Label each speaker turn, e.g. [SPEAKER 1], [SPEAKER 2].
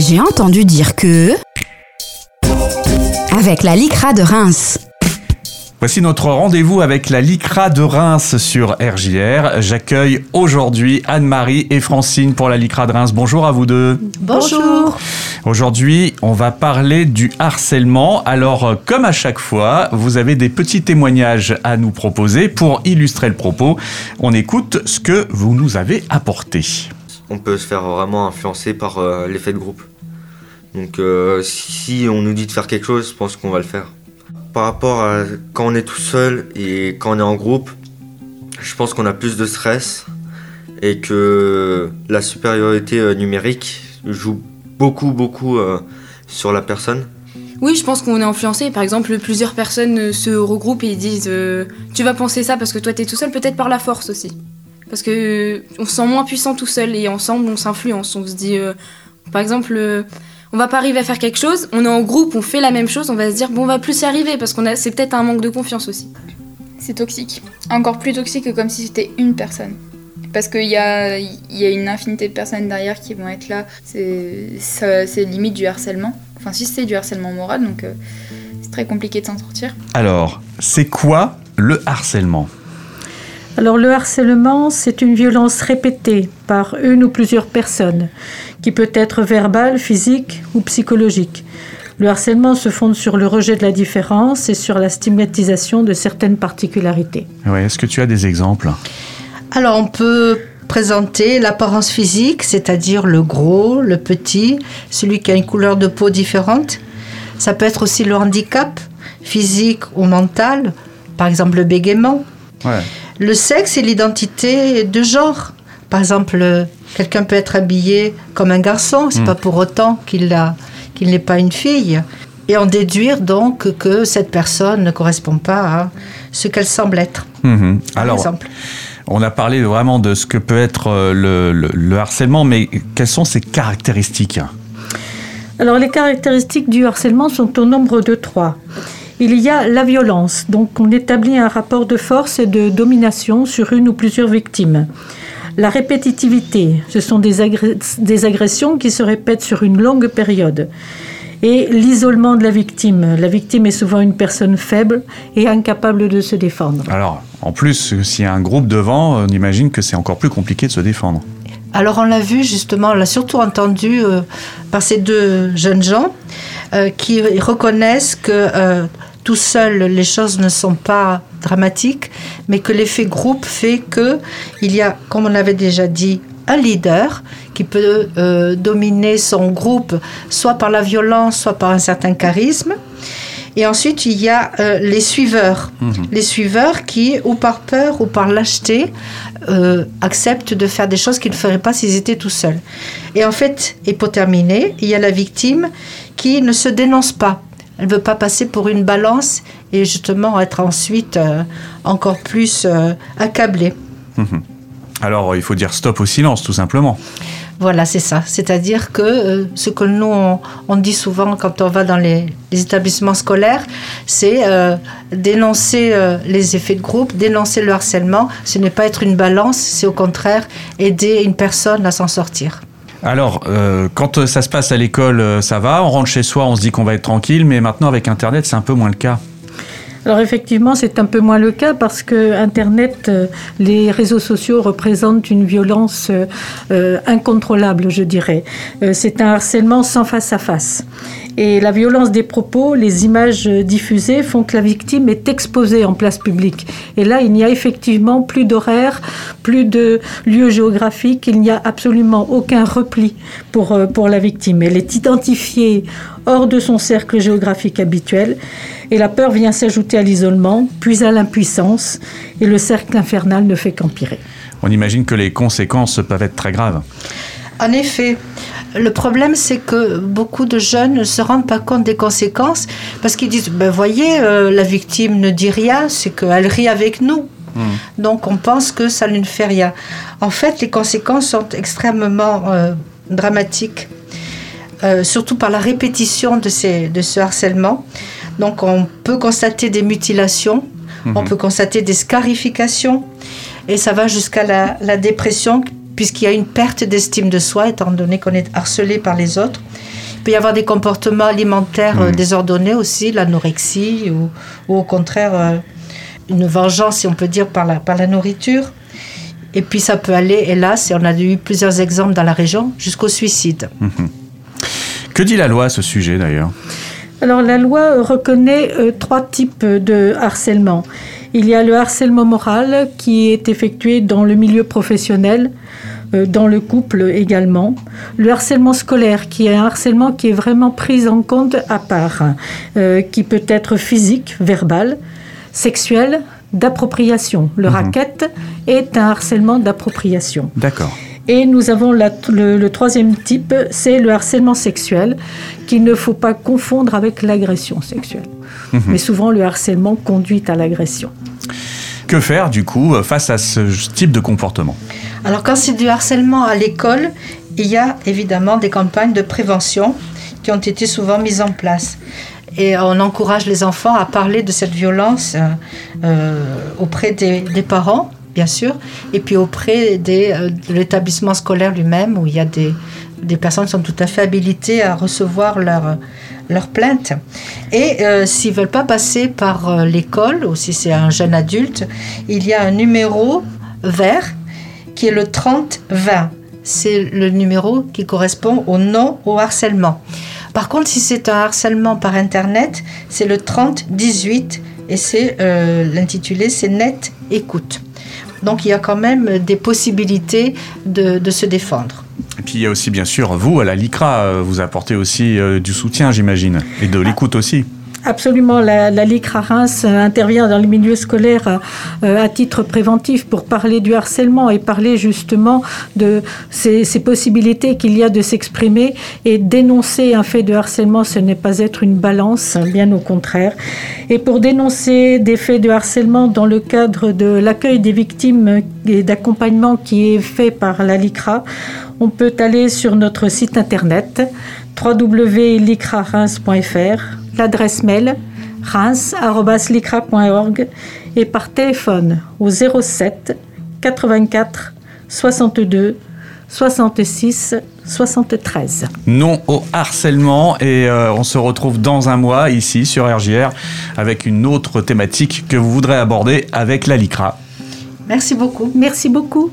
[SPEAKER 1] J'ai entendu dire que... Avec la LICRA de Reims.
[SPEAKER 2] Voici notre rendez-vous avec la LICRA de Reims sur RJR. J'accueille aujourd'hui Anne-Marie et Francine pour la LICRA de Reims. Bonjour à vous deux.
[SPEAKER 3] Bonjour.
[SPEAKER 2] Aujourd'hui, on va parler du harcèlement. Alors, euh, comme à chaque fois, vous avez des petits témoignages à nous proposer pour illustrer le propos. On écoute ce que vous nous avez apporté.
[SPEAKER 4] On peut se faire vraiment influencer par euh, l'effet de groupe. Donc euh, si on nous dit de faire quelque chose, je pense qu'on va le faire. Par rapport à quand on est tout seul et quand on est en groupe, je pense qu'on a plus de stress et que la supériorité euh, numérique joue beaucoup beaucoup sur la personne.
[SPEAKER 3] Oui, je pense qu'on est influencé. Par exemple, plusieurs personnes se regroupent et disent Tu vas penser ça parce que toi t'es tout seul, peut-être par la force aussi. Parce que on se sent moins puissant tout seul et ensemble on s'influence. On se dit, euh, par exemple, euh, on va pas arriver à faire quelque chose, on est en groupe, on fait la même chose, on va se dire Bon, on va plus y arriver parce qu'on a, c'est peut-être un manque de confiance aussi.
[SPEAKER 5] C'est toxique. Encore plus toxique que comme si c'était une personne. Parce qu'il y a, il y a une infinité de personnes derrière qui vont être là. C'est limite du harcèlement. Enfin, si c'est du harcèlement moral, donc euh, c'est très compliqué de s'en sortir.
[SPEAKER 2] Alors, c'est quoi le harcèlement?
[SPEAKER 6] Alors le harcèlement, c'est une violence répétée par une ou plusieurs personnes, qui peut être verbale, physique ou psychologique. Le harcèlement se fonde sur le rejet de la différence et sur la stigmatisation de certaines particularités.
[SPEAKER 2] Ouais, Est-ce que tu as des exemples?
[SPEAKER 7] Alors on peut présenter l'apparence physique, c'est-à-dire le gros, le petit, celui qui a une couleur de peau différente. Ça peut être aussi le handicap physique ou mental, par exemple le bégaiement.
[SPEAKER 2] Ouais.
[SPEAKER 7] Le sexe et l'identité de genre. Par exemple, quelqu'un peut être habillé comme un garçon, c'est
[SPEAKER 2] Mm.
[SPEAKER 7] pas pour autant qu'il a- qu'il n'est pas une fille. Et en déduire donc que cette personne ne correspond pas à ce qu'elle semble être, par
[SPEAKER 2] Alors,
[SPEAKER 7] exemple.
[SPEAKER 2] on a parlé vraiment de ce que peut être euh, le, le- le harcèlement, mais quelles sont ses caractéristiques?
[SPEAKER 6] Alors les caractéristiques du harcèlement sont au nombre de trois. Il y a la violence, donc on établit un rapport de force et de domination sur une ou plusieurs victimes. La répétitivité, ce sont des, agressions qui se répètent sur une longue période. Et l'isolement de la victime. La victime est souvent une personne faible et incapable de se défendre.
[SPEAKER 2] Alors, en plus, s'il y a un groupe devant, on imagine que c'est encore plus compliqué de se défendre.
[SPEAKER 7] Alors on l'a vu justement, on l'a surtout entendu euh, par ces deux jeunes gens euh, qui reconnaissent que euh, tout seul les choses ne sont pas dramatiques, mais que l'effet groupe fait que il y a, comme on avait déjà dit, un leader qui peut euh, dominer son groupe soit par la violence, soit par un certain charisme. Et ensuite, il y a euh, les suiveurs. Les suiveurs qui, ou par peur ou par lâcheté, euh, acceptent de faire des choses qu'ils ne feraient pas s'ils étaient tout seuls. Et en fait, et pour terminer, il y a la victime qui ne se dénonce pas. Elle ne veut pas passer pour une balance et justement être ensuite euh, encore plus euh, accablée.
[SPEAKER 2] Alors, il faut dire stop au silence, tout simplement.
[SPEAKER 7] Voilà, c'est ça. C'est-à-dire que euh, ce que nous, on, on dit souvent quand on va dans les, les établissements scolaires, c'est euh, dénoncer euh, les effets de groupe, dénoncer le harcèlement. Ce n'est pas être une balance, c'est au contraire aider une personne à s'en sortir.
[SPEAKER 2] Alors, euh, quand euh, ça se passe à l'école, euh, ça va. On rentre chez soi, on se dit qu'on va être tranquille, mais maintenant, avec Internet, c'est un peu moins le cas.
[SPEAKER 6] Alors effectivement, c'est un peu moins le cas parce que Internet, les réseaux sociaux représentent une violence incontrôlable, je dirais. C'est un harcèlement sans face à face. Et la violence des propos, les images euh, diffusées font que la victime est exposée en place publique. Et là, il n'y a effectivement plus d'horaire, plus de lieu géographique, il n'y a absolument aucun repli pour, euh, pour la victime. Elle est identifiée hors de son cercle géographique habituel et la peur vient s'ajouter à l'isolement, puis à l'impuissance, et le cercle infernal ne fait qu'empirer.
[SPEAKER 2] On imagine que les conséquences peuvent être très graves.
[SPEAKER 7] En effet, le problème, c'est que beaucoup de jeunes ne se rendent pas compte des conséquences parce qu'ils disent, ben voyez, euh, la victime ne dit rien, c'est qu'elle rit avec nous. Donc on pense que ça ne fait rien. En fait, les conséquences sont extrêmement euh, dramatiques, euh, surtout par la répétition de, ces, de ce harcèlement. Donc on peut constater des mutilations, on peut constater des scarifications, et ça va jusqu'à la, la dépression, puisqu'il y a une perte d'estime de soi, étant donné qu'on est harcelé par les autres. Il peut y avoir des comportements alimentaires euh,
[SPEAKER 2] Mhm.
[SPEAKER 7] désordonnés aussi, l'anorexie ou, ou au contraire euh, une vengeance, si on peut dire, par la, par la nourriture. Et puis ça peut aller, hélas, et on a eu plusieurs exemples dans la région, jusqu'au suicide.
[SPEAKER 2] Que dit la loi à ce sujet d'ailleurs?
[SPEAKER 6] Alors la loi reconnaît euh, trois types de harcèlement. Il y a le harcèlement moral qui est effectué dans le milieu professionnel, euh, dans le couple également. Le harcèlement scolaire qui est un harcèlement qui est vraiment pris en compte à part, euh, qui peut être physique, verbal, sexuel, d'appropriation. Le racket est un harcèlement d'appropriation.
[SPEAKER 2] D'accord.
[SPEAKER 6] Et nous avons la- le, le troisième type, c'est le harcèlement sexuel, qu'il ne faut pas confondre avec l'agression sexuelle. Mais souvent, le harcèlement conduit à l'agression.
[SPEAKER 2] Que faire du coup euh, face à ce type de comportement?
[SPEAKER 7] Alors quand c'est du harcèlement à l'école, il y a évidemment des campagnes de prévention qui ont été souvent mises en place. Et on encourage les enfants à parler de cette violence euh, euh, auprès des, des parents, bien sûr, et puis auprès des, euh, de l'établissement scolaire lui-même, où il y a des, des personnes qui sont tout à fait habilitées à recevoir leur, leur plainte. Et euh, s'ils veulent pas passer par euh, l'école, ou si c'est un jeune adulte, il y a un numéro vert qui est le 30-20. C'est le numéro qui correspond au non au harcèlement. Par contre, si c'est un harcèlement par Internet, c'est le 30-18 et c'est euh, l'intitulé, c'est Net Écoute. Donc il y a quand même des possibilités de, de se défendre.
[SPEAKER 2] Et puis il y a aussi bien sûr vous à la LICRA, euh, vous apportez aussi euh, du soutien j'imagine et de l'écoute aussi.
[SPEAKER 6] Absolument, la, la Reims euh, intervient dans les milieux scolaires euh, à titre préventif pour parler du harcèlement et parler justement de ces, ces possibilités qu'il y a de s'exprimer et dénoncer un fait de harcèlement, ce n'est pas être une balance, bien au contraire. Et pour dénoncer des faits de harcèlement dans le cadre de l'accueil des victimes et d'accompagnement qui est fait par la LICRA, on peut aller sur notre site internet www.licrareims.fr, l'adresse mail reims.licra.org et par téléphone au 07 84 62 66 73.
[SPEAKER 2] Non au harcèlement et euh, on se retrouve dans un mois ici sur RGR avec une autre thématique que vous voudrez aborder avec la LICRA.
[SPEAKER 7] Merci beaucoup.
[SPEAKER 6] Merci beaucoup.